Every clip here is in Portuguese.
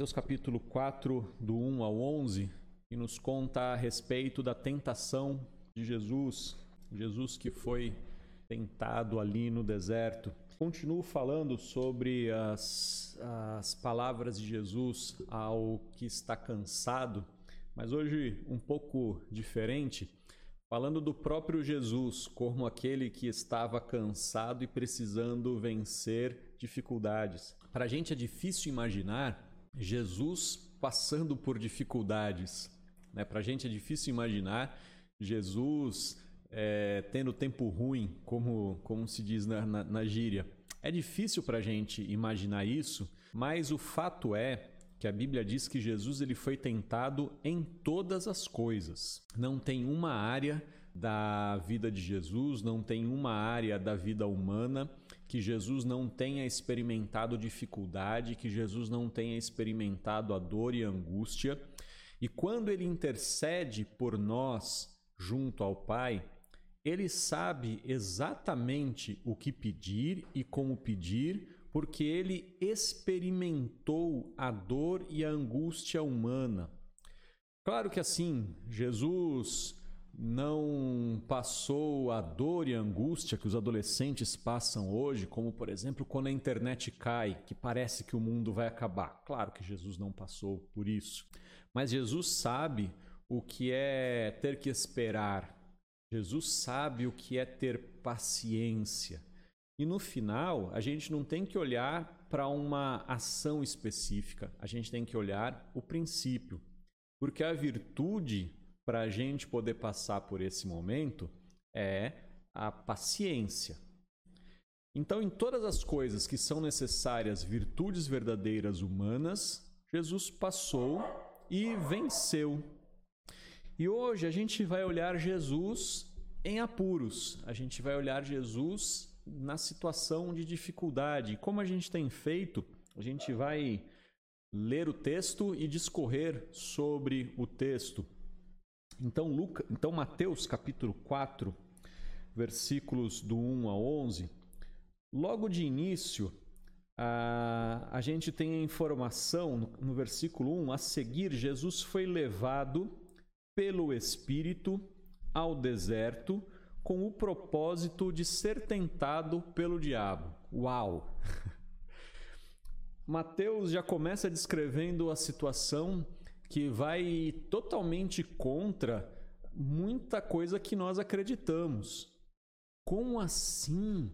Mateus capítulo 4, do 1 ao 11, que nos conta a respeito da tentação de Jesus, Jesus que foi tentado ali no deserto. Continuo falando sobre as, as palavras de Jesus ao que está cansado, mas hoje um pouco diferente, falando do próprio Jesus como aquele que estava cansado e precisando vencer dificuldades. Para a gente é difícil imaginar Jesus passando por dificuldades. Né? Para a gente é difícil imaginar Jesus é, tendo tempo ruim, como, como se diz na, na, na gíria. É difícil para a gente imaginar isso, mas o fato é que a Bíblia diz que Jesus ele foi tentado em todas as coisas. Não tem uma área da vida de Jesus, não tem uma área da vida humana que Jesus não tenha experimentado dificuldade, que Jesus não tenha experimentado a dor e a angústia. E quando ele intercede por nós junto ao Pai, ele sabe exatamente o que pedir e como pedir, porque ele experimentou a dor e a angústia humana. Claro que assim, Jesus não passou a dor e a angústia que os adolescentes passam hoje, como por exemplo quando a internet cai, que parece que o mundo vai acabar. Claro que Jesus não passou por isso, mas Jesus sabe o que é ter que esperar. Jesus sabe o que é ter paciência. E no final, a gente não tem que olhar para uma ação específica, a gente tem que olhar o princípio. Porque a virtude para a gente poder passar por esse momento é a paciência. Então, em todas as coisas que são necessárias, virtudes verdadeiras humanas, Jesus passou e venceu. E hoje a gente vai olhar Jesus em apuros, a gente vai olhar Jesus na situação de dificuldade. Como a gente tem feito, a gente vai ler o texto e discorrer sobre o texto. Então, Luca, então Mateus capítulo 4, versículos do 1 a 11, logo de início, a, a gente tem a informação no, no versículo 1, a seguir, Jesus foi levado pelo Espírito ao deserto com o propósito de ser tentado pelo diabo. Uau! Mateus já começa descrevendo a situação que vai totalmente contra muita coisa que nós acreditamos. Como assim?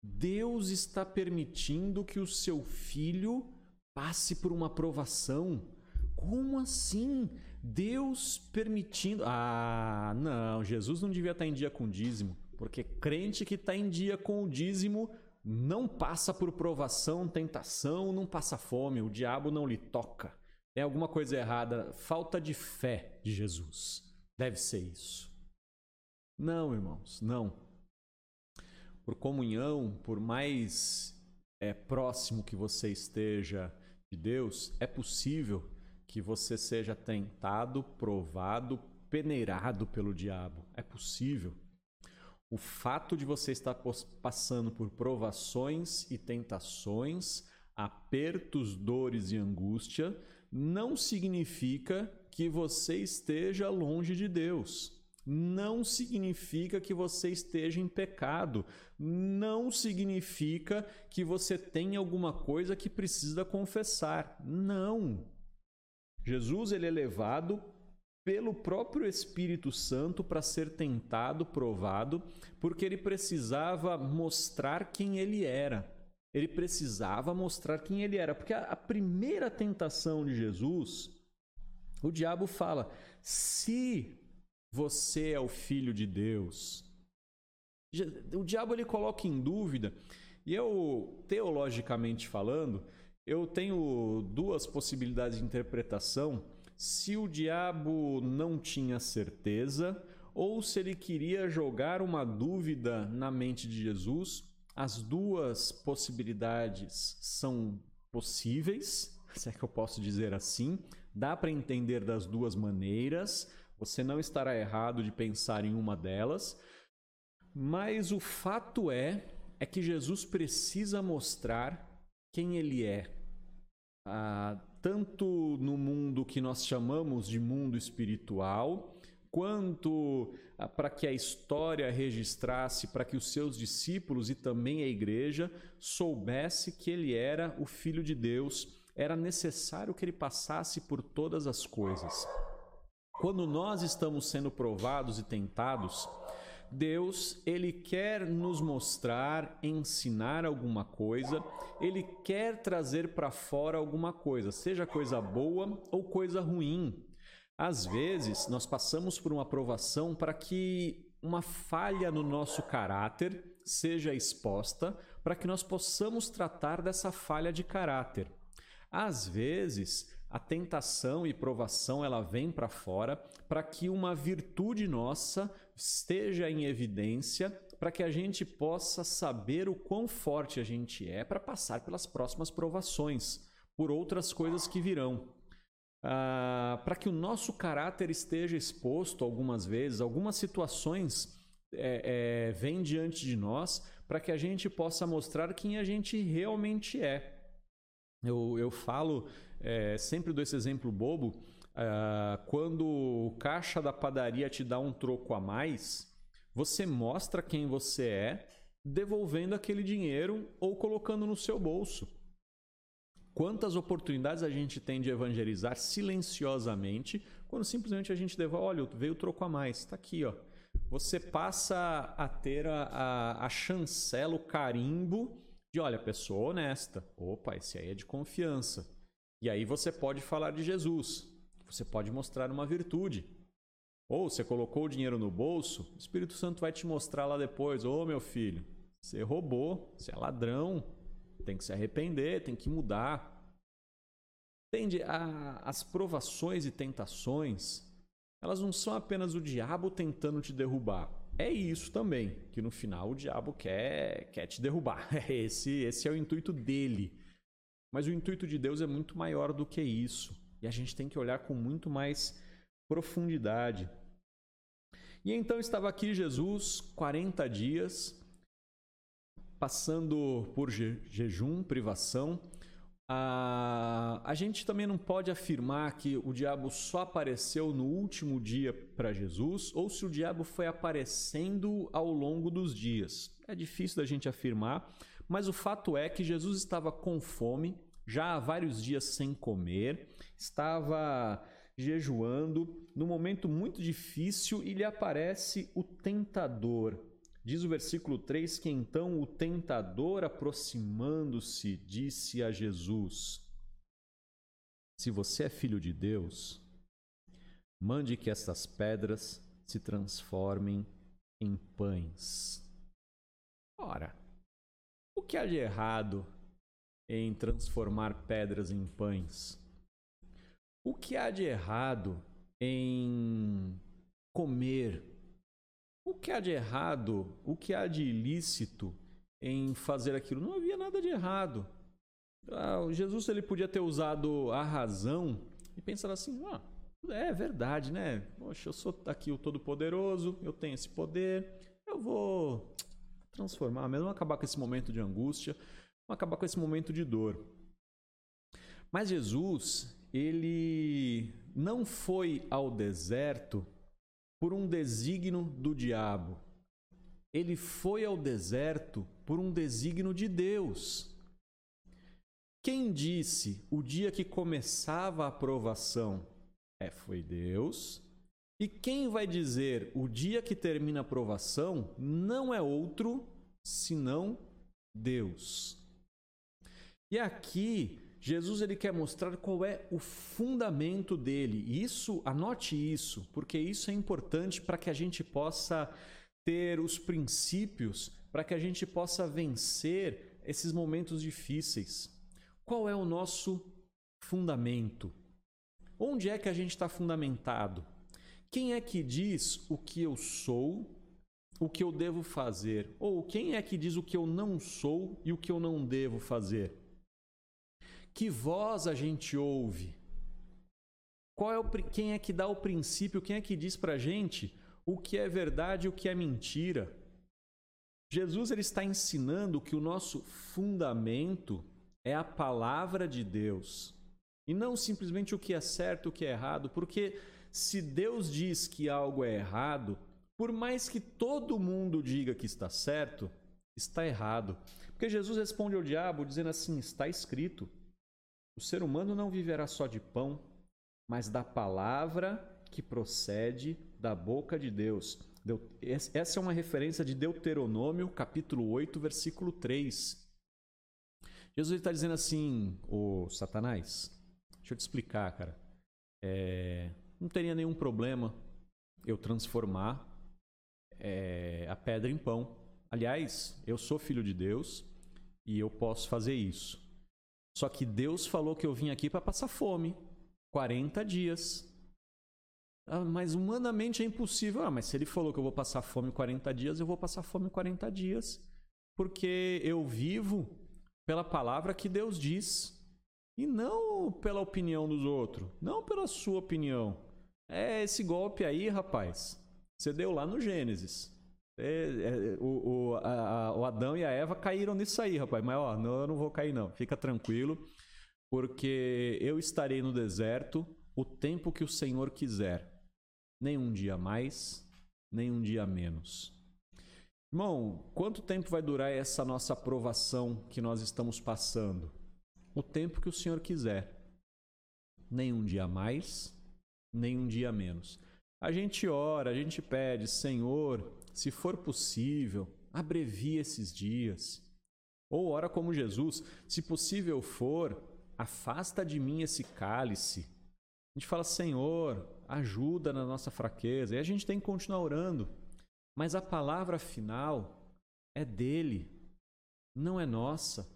Deus está permitindo que o seu filho passe por uma provação? Como assim? Deus permitindo. Ah, não, Jesus não devia estar em dia com o dízimo, porque crente que está em dia com o dízimo não passa por provação, tentação, não passa fome, o diabo não lhe toca. É alguma coisa errada, falta de fé de Jesus. Deve ser isso. Não, irmãos, não. Por comunhão, por mais é, próximo que você esteja de Deus, é possível que você seja tentado, provado, peneirado pelo diabo. É possível. O fato de você estar passando por provações e tentações, apertos, dores e angústia, não significa que você esteja longe de Deus. Não significa que você esteja em pecado. Não significa que você tem alguma coisa que precisa confessar. Não. Jesus ele é levado pelo próprio Espírito Santo para ser tentado, provado, porque ele precisava mostrar quem ele era ele precisava mostrar quem ele era. Porque a, a primeira tentação de Jesus, o diabo fala: se você é o filho de Deus. O diabo ele coloca em dúvida, e eu, teologicamente falando, eu tenho duas possibilidades de interpretação. Se o diabo não tinha certeza, ou se ele queria jogar uma dúvida na mente de Jesus, as duas possibilidades são possíveis, se é que eu posso dizer assim. Dá para entender das duas maneiras. Você não estará errado de pensar em uma delas. Mas o fato é é que Jesus precisa mostrar quem ele é. Ah, tanto no mundo que nós chamamos de mundo espiritual, quanto ah, para que a história registrasse, para que os seus discípulos e também a igreja soubesse que ele era o Filho de Deus, era necessário que ele passasse por todas as coisas. Quando nós estamos sendo provados e tentados, Deus, ele quer nos mostrar, ensinar alguma coisa, ele quer trazer para fora alguma coisa, seja coisa boa ou coisa ruim. Às vezes, nós passamos por uma aprovação para que uma falha no nosso caráter seja exposta, para que nós possamos tratar dessa falha de caráter. Às vezes, a tentação e provação ela vem para fora para que uma virtude nossa esteja em evidência, para que a gente possa saber o quão forte a gente é para passar pelas próximas provações, por outras coisas que virão. Ah, para que o nosso caráter esteja exposto algumas vezes, algumas situações é, é, vêm diante de nós para que a gente possa mostrar quem a gente realmente é. Eu, eu falo é, sempre dou esse exemplo bobo. Uh, quando o caixa da padaria te dá um troco a mais, você mostra quem você é devolvendo aquele dinheiro ou colocando no seu bolso. Quantas oportunidades a gente tem de evangelizar silenciosamente quando simplesmente a gente devolve, olha, veio troco a mais, está aqui, ó. Você passa a ter a, a, a chancela, o carimbo de, olha, pessoa honesta. Opa, esse aí é de confiança. E aí você pode falar de Jesus, você pode mostrar uma virtude. Ou você colocou o dinheiro no bolso, o Espírito Santo vai te mostrar lá depois: Ô oh, meu filho, você roubou, você é ladrão, tem que se arrepender, tem que mudar. Entende? as provações e tentações, elas não são apenas o diabo tentando te derrubar. É isso também, que no final o diabo quer, quer te derrubar. Esse, esse é o intuito dele. Mas o intuito de Deus é muito maior do que isso. E a gente tem que olhar com muito mais profundidade. E então estava aqui Jesus, 40 dias, passando por je jejum, privação. A, a gente também não pode afirmar que o diabo só apareceu no último dia para Jesus ou se o diabo foi aparecendo ao longo dos dias. É difícil da gente afirmar, mas o fato é que Jesus estava com fome, já há vários dias sem comer, estava jejuando, num momento muito difícil, e lhe aparece o tentador. Diz o versículo 3 que então o tentador, aproximando-se, disse a Jesus: Se você é filho de Deus, mande que estas pedras se transformem em pães. Ora, o que há de errado em transformar pedras em pães? O que há de errado em comer? O que há de errado, o que há de ilícito em fazer aquilo? Não havia nada de errado. Ah, Jesus ele podia ter usado a razão e pensar assim: ah, é verdade, né? Poxa, eu sou aqui o Todo-Poderoso, eu tenho esse poder, eu vou transformar, mesmo acabar com esse momento de angústia, acabar com esse momento de dor. Mas Jesus, ele não foi ao deserto por um desígnio do diabo. Ele foi ao deserto por um desígnio de Deus. Quem disse o dia que começava a aprovação? É, foi Deus. E quem vai dizer o dia que termina a aprovação não é outro senão Deus. E aqui Jesus ele quer mostrar qual é o fundamento dele. Isso, anote isso, porque isso é importante para que a gente possa ter os princípios, para que a gente possa vencer esses momentos difíceis. Qual é o nosso fundamento? Onde é que a gente está fundamentado? Quem é que diz o que eu sou, o que eu devo fazer? Ou quem é que diz o que eu não sou e o que eu não devo fazer? Que voz a gente ouve? Qual é o, quem é que dá o princípio? Quem é que diz para a gente o que é verdade e o que é mentira? Jesus ele está ensinando que o nosso fundamento é a palavra de Deus. E não simplesmente o que é certo, o que é errado, porque se Deus diz que algo é errado, por mais que todo mundo diga que está certo, está errado. Porque Jesus responde ao diabo dizendo assim: está escrito: o ser humano não viverá só de pão, mas da palavra que procede da boca de Deus. Essa é uma referência de Deuteronômio, capítulo 8, versículo 3. Jesus está dizendo assim, o Satanás, deixa eu te explicar, cara. É, não teria nenhum problema eu transformar é, a pedra em pão. Aliás, eu sou filho de Deus e eu posso fazer isso. Só que Deus falou que eu vim aqui para passar fome 40 dias. Ah, mas humanamente é impossível. Ah, mas se ele falou que eu vou passar fome 40 dias, eu vou passar fome 40 dias. Porque eu vivo pela palavra que Deus diz. E não pela opinião dos outros. Não pela sua opinião. É esse golpe aí, rapaz. Você deu lá no Gênesis. É, é, o, o, a, o, Adão e a Eva caíram nisso aí, rapaz. Mas ó, não, eu não vou cair, não. Fica tranquilo, porque eu estarei no deserto o tempo que o Senhor quiser nem um dia mais, nem um dia menos. Irmão, quanto tempo vai durar essa nossa aprovação que nós estamos passando? O tempo que o Senhor quiser. Nem um dia mais, nem um dia menos. A gente ora, a gente pede, Senhor, se for possível, abrevie esses dias. Ou ora como Jesus, se possível for, afasta de mim esse cálice. A gente fala, Senhor, ajuda na nossa fraqueza. E a gente tem que continuar orando. Mas a palavra final é dele, não é nossa.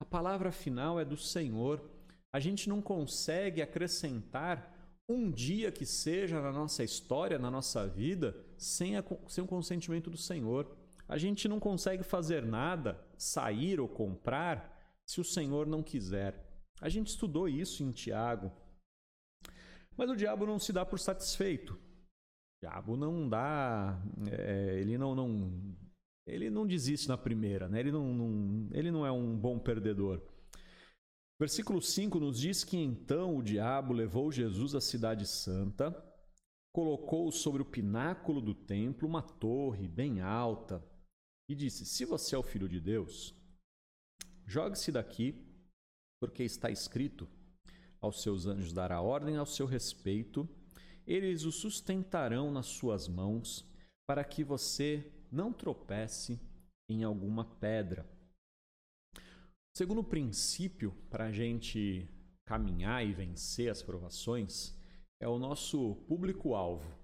A palavra final é do Senhor. A gente não consegue acrescentar um dia que seja na nossa história, na nossa vida, sem, a, sem o consentimento do Senhor. A gente não consegue fazer nada, sair ou comprar, se o Senhor não quiser. A gente estudou isso em Tiago. Mas o diabo não se dá por satisfeito. O diabo não dá. É, ele não, não. Ele não desiste na primeira, né? ele, não, não, ele não é um bom perdedor. Versículo 5 nos diz que então o diabo levou Jesus à Cidade Santa, colocou sobre o pináculo do templo uma torre bem alta e disse: Se você é o filho de Deus, jogue-se daqui, porque está escrito: aos seus anjos dará ordem ao seu respeito, eles o sustentarão nas suas mãos, para que você não tropece em alguma pedra. Segundo princípio para a gente caminhar e vencer as provações é o nosso público-alvo.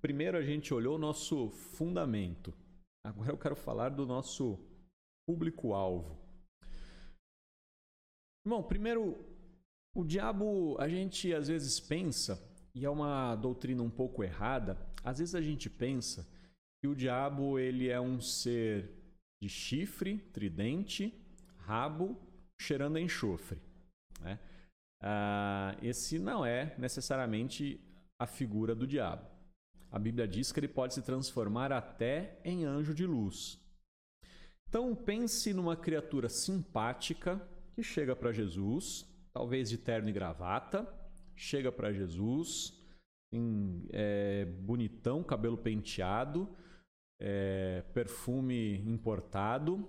Primeiro a gente olhou o nosso fundamento. Agora eu quero falar do nosso público-alvo. Irmão, primeiro o diabo, a gente às vezes pensa, e é uma doutrina um pouco errada, às vezes a gente pensa que o diabo ele é um ser de chifre, tridente, rabo, cheirando enxofre. Né? Ah, esse não é necessariamente a figura do diabo. A Bíblia diz que ele pode se transformar até em anjo de luz. Então pense numa criatura simpática que chega para Jesus talvez de terno e gravata, chega para Jesus, em, é, bonitão, cabelo penteado, é, perfume importado,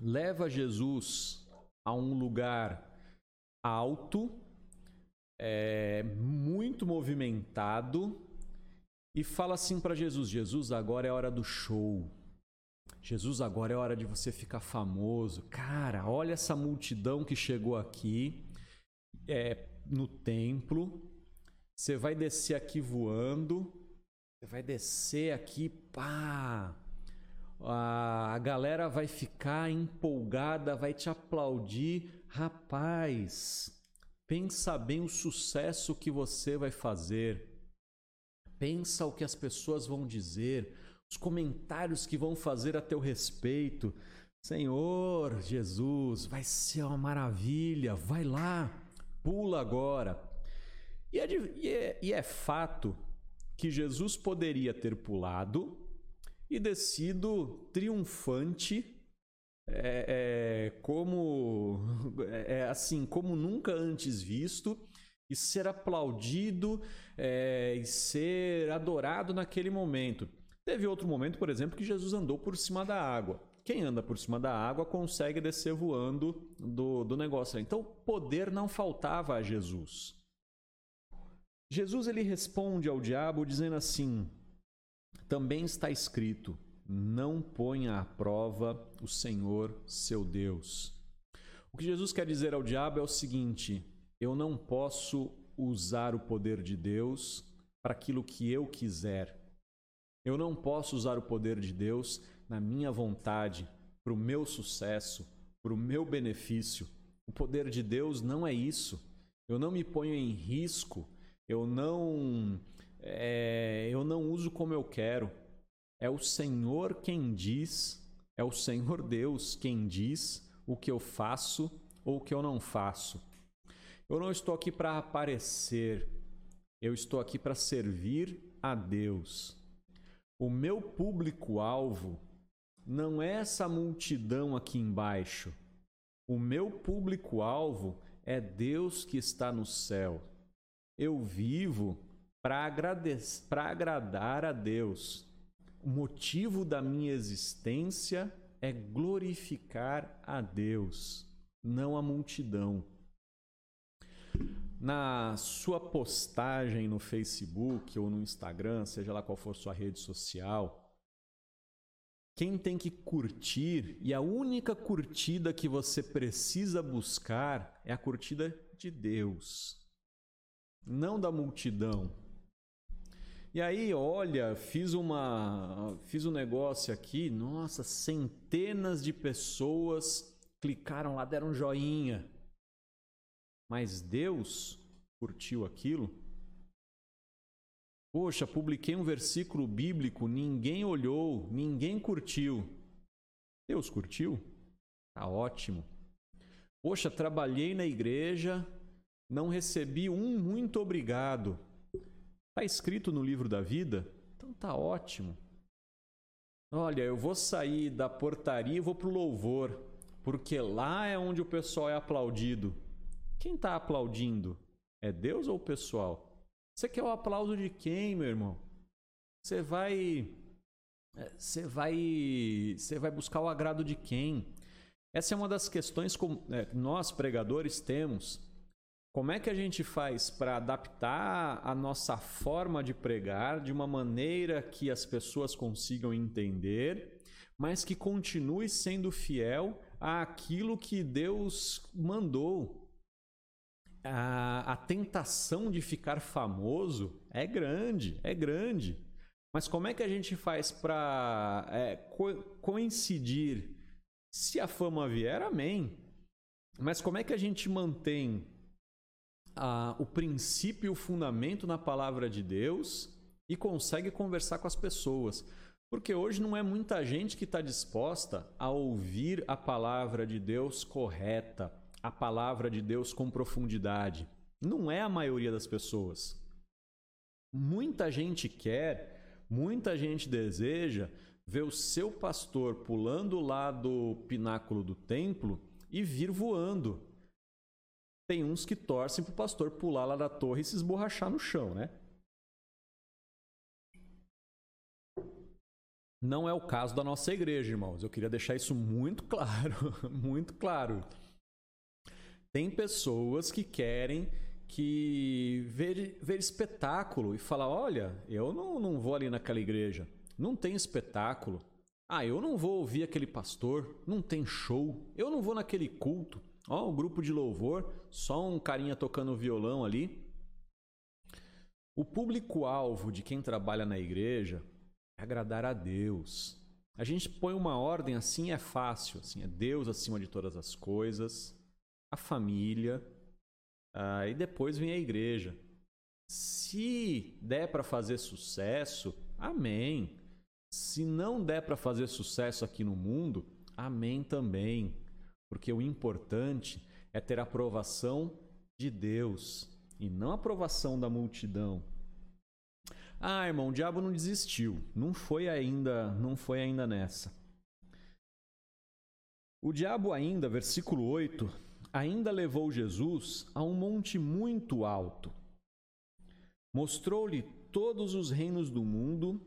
leva Jesus a um lugar alto, é, muito movimentado, e fala assim para Jesus: Jesus, agora é hora do show. Jesus, agora é hora de você ficar famoso. Cara, olha essa multidão que chegou aqui é, no templo. Você vai descer aqui voando. Você vai descer aqui, pá. A galera vai ficar empolgada, vai te aplaudir. Rapaz, pensa bem o sucesso que você vai fazer. Pensa o que as pessoas vão dizer os comentários que vão fazer a teu respeito. Senhor Jesus, vai ser uma maravilha, vai lá, pula agora. E é, e é, e é fato que Jesus poderia ter pulado e descido triunfante é, é, como é, é assim como nunca antes visto e ser aplaudido é, e ser adorado naquele momento. Teve outro momento, por exemplo, que Jesus andou por cima da água. Quem anda por cima da água consegue descer voando do, do negócio. Então, poder não faltava a Jesus. Jesus ele responde ao diabo dizendo assim: também está escrito: não ponha à prova o Senhor seu Deus. O que Jesus quer dizer ao diabo é o seguinte: eu não posso usar o poder de Deus para aquilo que eu quiser. Eu não posso usar o poder de Deus na minha vontade, para o meu sucesso, para o meu benefício. O poder de Deus não é isso. Eu não me ponho em risco, eu não, é, eu não uso como eu quero. É o Senhor quem diz, é o Senhor Deus quem diz o que eu faço ou o que eu não faço. Eu não estou aqui para aparecer, eu estou aqui para servir a Deus. O meu público-alvo não é essa multidão aqui embaixo. O meu público-alvo é Deus que está no céu. Eu vivo para agradar a Deus. O motivo da minha existência é glorificar a Deus, não a multidão. Na sua postagem no Facebook ou no Instagram, seja lá qual for sua rede social, quem tem que curtir e a única curtida que você precisa buscar é a curtida de Deus, não da multidão. E aí, olha, fiz uma fiz um negócio aqui, nossa, centenas de pessoas clicaram lá, deram um joinha. Mas Deus curtiu aquilo? Poxa, publiquei um versículo bíblico, ninguém olhou, ninguém curtiu. Deus curtiu? Tá ótimo. Poxa, trabalhei na igreja, não recebi um muito obrigado. Está escrito no livro da vida? Então tá ótimo. Olha, eu vou sair da portaria e vou pro louvor, porque lá é onde o pessoal é aplaudido. Quem está aplaudindo? É Deus ou o pessoal? Você quer o aplauso de quem, meu irmão? Você vai é, você vai você vai buscar o agrado de quem? Essa é uma das questões que é, nós pregadores temos como é que a gente faz para adaptar a nossa forma de pregar de uma maneira que as pessoas consigam entender, mas que continue sendo fiel àquilo que Deus mandou? A, a tentação de ficar famoso é grande, é grande. Mas como é que a gente faz para é, co coincidir? Se a fama vier, amém. Mas como é que a gente mantém a, o princípio e o fundamento na palavra de Deus e consegue conversar com as pessoas. Porque hoje não é muita gente que está disposta a ouvir a palavra de Deus correta, a palavra de Deus com profundidade. Não é a maioria das pessoas. Muita gente quer, muita gente deseja ver o seu pastor pulando lá do pináculo do templo e vir voando. Tem uns que torcem pro pastor pular lá da torre e se esborrachar no chão, né? Não é o caso da nossa igreja, irmãos. Eu queria deixar isso muito claro, muito claro. Tem pessoas que querem que ver, ver espetáculo e falar: olha, eu não, não vou ali naquela igreja, não tem espetáculo. Ah, eu não vou ouvir aquele pastor, não tem show, eu não vou naquele culto. Ó, o grupo de louvor, só um carinha tocando violão ali. O público-alvo de quem trabalha na igreja é agradar a Deus. A gente põe uma ordem assim é fácil, assim é Deus acima de todas as coisas, a família, uh, e depois vem a igreja. Se der para fazer sucesso, amém. Se não der para fazer sucesso aqui no mundo, amém também. Porque o importante é ter a aprovação de Deus e não a aprovação da multidão. Ah, irmão, o diabo não desistiu. Não foi ainda, não foi ainda nessa. O diabo ainda, versículo 8, ainda levou Jesus a um monte muito alto. Mostrou-lhe todos os reinos do mundo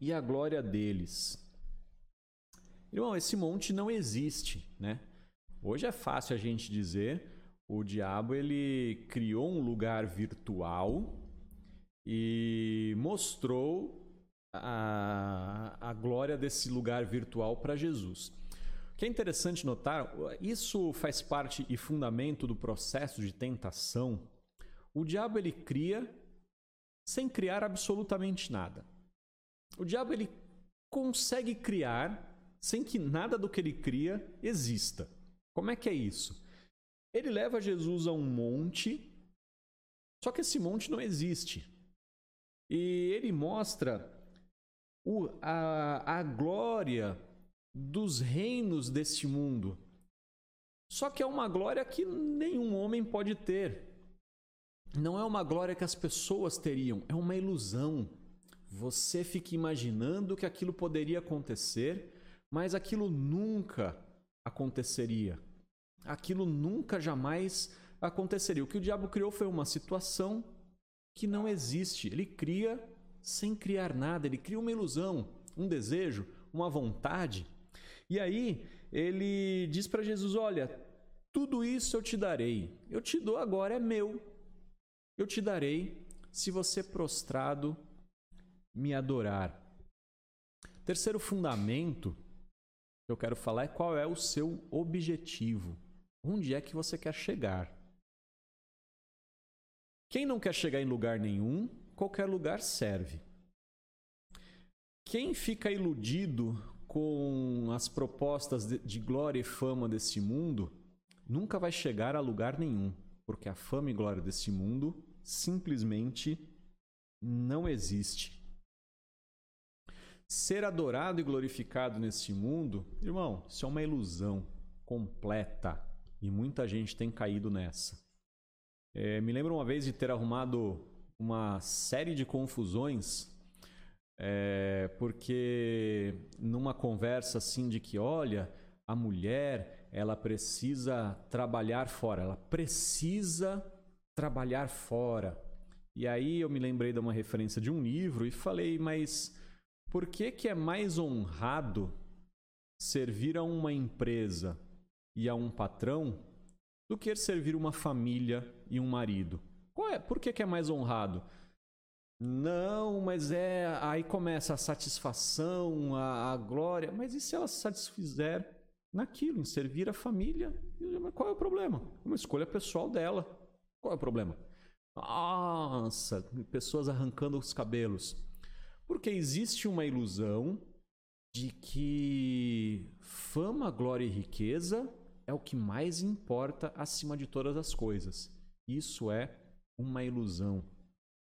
e a glória deles. Irmão, esse monte não existe, né? Hoje é fácil a gente dizer, o diabo ele criou um lugar virtual e mostrou a, a glória desse lugar virtual para Jesus. O que é interessante notar, isso faz parte e fundamento do processo de tentação. O diabo ele cria sem criar absolutamente nada. O diabo ele consegue criar sem que nada do que ele cria exista. Como é que é isso? Ele leva Jesus a um monte, só que esse monte não existe. E ele mostra o, a, a glória dos reinos deste mundo. Só que é uma glória que nenhum homem pode ter. Não é uma glória que as pessoas teriam, é uma ilusão. Você fica imaginando que aquilo poderia acontecer, mas aquilo nunca aconteceria. Aquilo nunca jamais aconteceria. O que o diabo criou foi uma situação que não existe. Ele cria sem criar nada, ele cria uma ilusão, um desejo, uma vontade. E aí ele diz para Jesus: Olha, tudo isso eu te darei. Eu te dou agora, é meu. Eu te darei se você prostrado me adorar. Terceiro fundamento que eu quero falar é qual é o seu objetivo. Onde é que você quer chegar? Quem não quer chegar em lugar nenhum, qualquer lugar serve. Quem fica iludido com as propostas de, glória e fama desse mundo, nunca vai chegar a lugar nenhum, porque a fama e glória desse mundo simplesmente não existe. Ser adorado e glorificado nesse mundo, irmão, isso é uma ilusão completa e muita gente tem caído nessa. É, me lembro uma vez de ter arrumado uma série de confusões, é, porque numa conversa assim de que, olha, a mulher ela precisa trabalhar fora, ela precisa trabalhar fora. E aí eu me lembrei de uma referência de um livro e falei, mas por que, que é mais honrado servir a uma empresa e a um patrão do que servir uma família e um marido? Qual é? Por que, que é mais honrado? Não, mas é. Aí começa a satisfação, a, a glória. Mas e se ela se satisfizer naquilo, em servir a família? Qual é o problema? É uma escolha pessoal dela. Qual é o problema? Nossa, pessoas arrancando os cabelos. Porque existe uma ilusão de que fama, glória e riqueza é o que mais importa acima de todas as coisas. Isso é uma ilusão.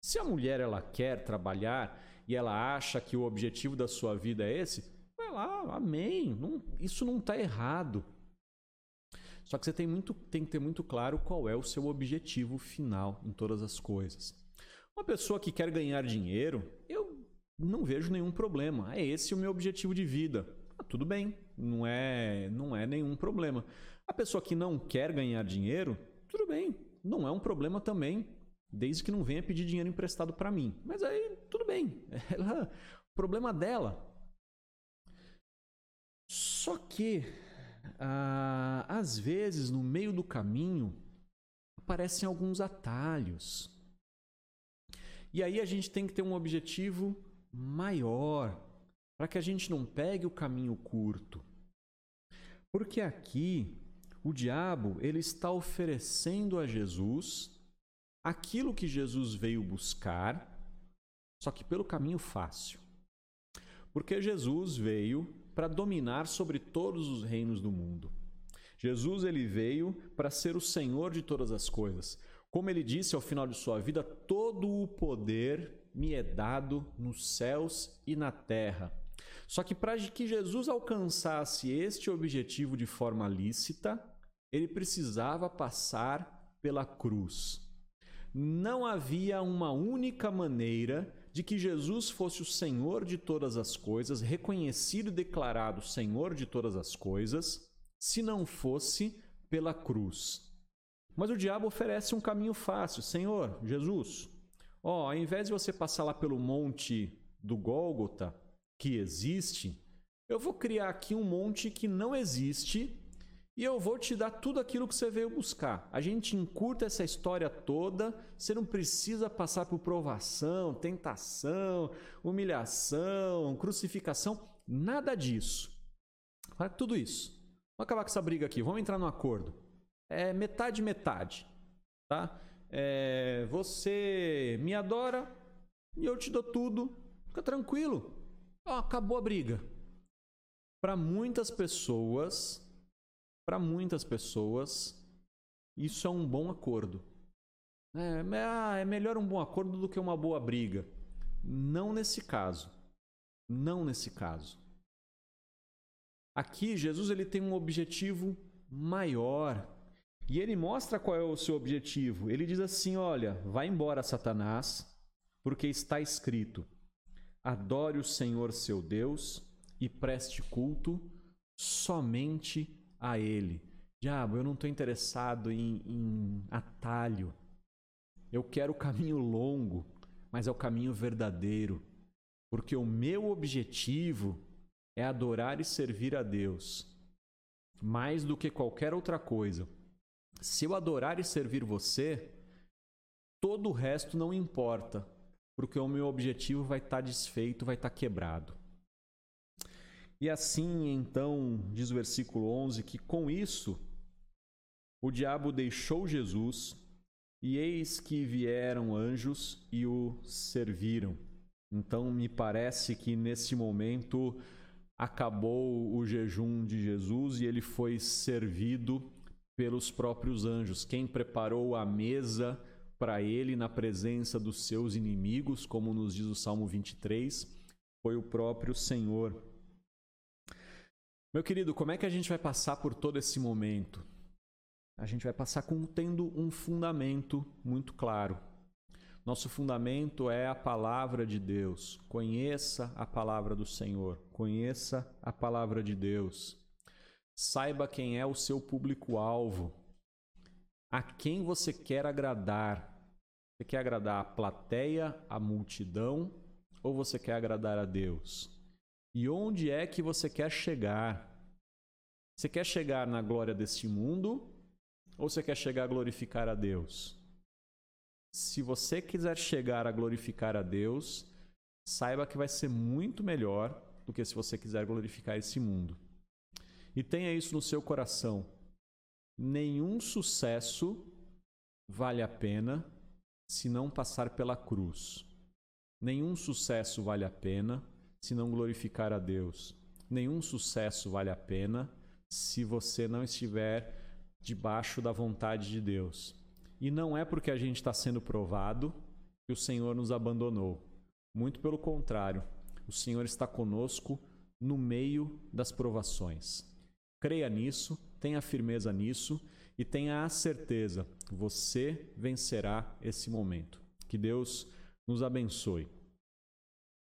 Se a mulher ela quer trabalhar e ela acha que o objetivo da sua vida é esse, vai lá, amém. Não, isso não está errado. Só que você tem, muito, tem que ter muito claro qual é o seu objetivo final em todas as coisas. Uma pessoa que quer ganhar dinheiro, eu não vejo nenhum problema. É esse o meu objetivo de vida. Tudo bem, não é, não é nenhum problema. A pessoa que não quer ganhar dinheiro, tudo bem, não é um problema também, desde que não venha pedir dinheiro emprestado para mim. Mas aí, tudo bem, ela, problema dela. Só que, ah, às vezes, no meio do caminho, aparecem alguns atalhos. E aí a gente tem que ter um objetivo maior, para que a gente não pegue o caminho curto. Porque aqui o diabo ele está oferecendo a Jesus aquilo que Jesus veio buscar, só que pelo caminho fácil. Porque Jesus veio para dominar sobre todos os reinos do mundo. Jesus ele veio para ser o Senhor de todas as coisas. Como ele disse ao final de sua vida, todo o poder me é dado nos céus e na terra. Só que para que Jesus alcançasse este objetivo de forma lícita, ele precisava passar pela cruz. Não havia uma única maneira de que Jesus fosse o Senhor de todas as coisas, reconhecido e declarado Senhor de todas as coisas, se não fosse pela cruz. Mas o diabo oferece um caminho fácil. Senhor, Jesus, ó, ao invés de você passar lá pelo monte do Gólgota, que existe, eu vou criar aqui um monte que não existe e eu vou te dar tudo aquilo que você veio buscar. A gente encurta essa história toda, você não precisa passar por provação, tentação, humilhação, crucificação, nada disso. Para tudo isso. Vamos acabar com essa briga aqui, vamos entrar no acordo. É metade, metade. Tá? É, você me adora e eu te dou tudo. Fica tranquilo. Acabou a briga. Para muitas pessoas, para muitas pessoas, isso é um bom acordo. É, ah, é melhor um bom acordo do que uma boa briga. Não nesse caso. Não nesse caso. Aqui, Jesus ele tem um objetivo maior. E ele mostra qual é o seu objetivo. Ele diz assim: Olha, vai embora, Satanás, porque está escrito: Adore o Senhor seu Deus e preste culto somente a Ele. Diabo, eu não estou interessado em, em atalho. Eu quero o caminho longo, mas é o caminho verdadeiro. Porque o meu objetivo é adorar e servir a Deus mais do que qualquer outra coisa. Se eu adorar e servir você, todo o resto não importa, porque o meu objetivo vai estar tá desfeito, vai estar tá quebrado. E assim, então, diz o versículo 11, que com isso o diabo deixou Jesus, e eis que vieram anjos e o serviram. Então, me parece que nesse momento acabou o jejum de Jesus e ele foi servido pelos próprios anjos. Quem preparou a mesa para ele na presença dos seus inimigos, como nos diz o Salmo 23, foi o próprio Senhor. Meu querido, como é que a gente vai passar por todo esse momento? A gente vai passar com tendo um fundamento muito claro. Nosso fundamento é a palavra de Deus. Conheça a palavra do Senhor, conheça a palavra de Deus. Saiba quem é o seu público-alvo, a quem você quer agradar. Você quer agradar a plateia, a multidão, ou você quer agradar a Deus? E onde é que você quer chegar? Você quer chegar na glória deste mundo ou você quer chegar a glorificar a Deus? Se você quiser chegar a glorificar a Deus, saiba que vai ser muito melhor do que se você quiser glorificar esse mundo. E tenha isso no seu coração. Nenhum sucesso vale a pena se não passar pela cruz. Nenhum sucesso vale a pena se não glorificar a Deus. Nenhum sucesso vale a pena se você não estiver debaixo da vontade de Deus. E não é porque a gente está sendo provado que o Senhor nos abandonou. Muito pelo contrário, o Senhor está conosco no meio das provações. Creia nisso, tenha firmeza nisso e tenha a certeza, você vencerá esse momento. Que Deus nos abençoe.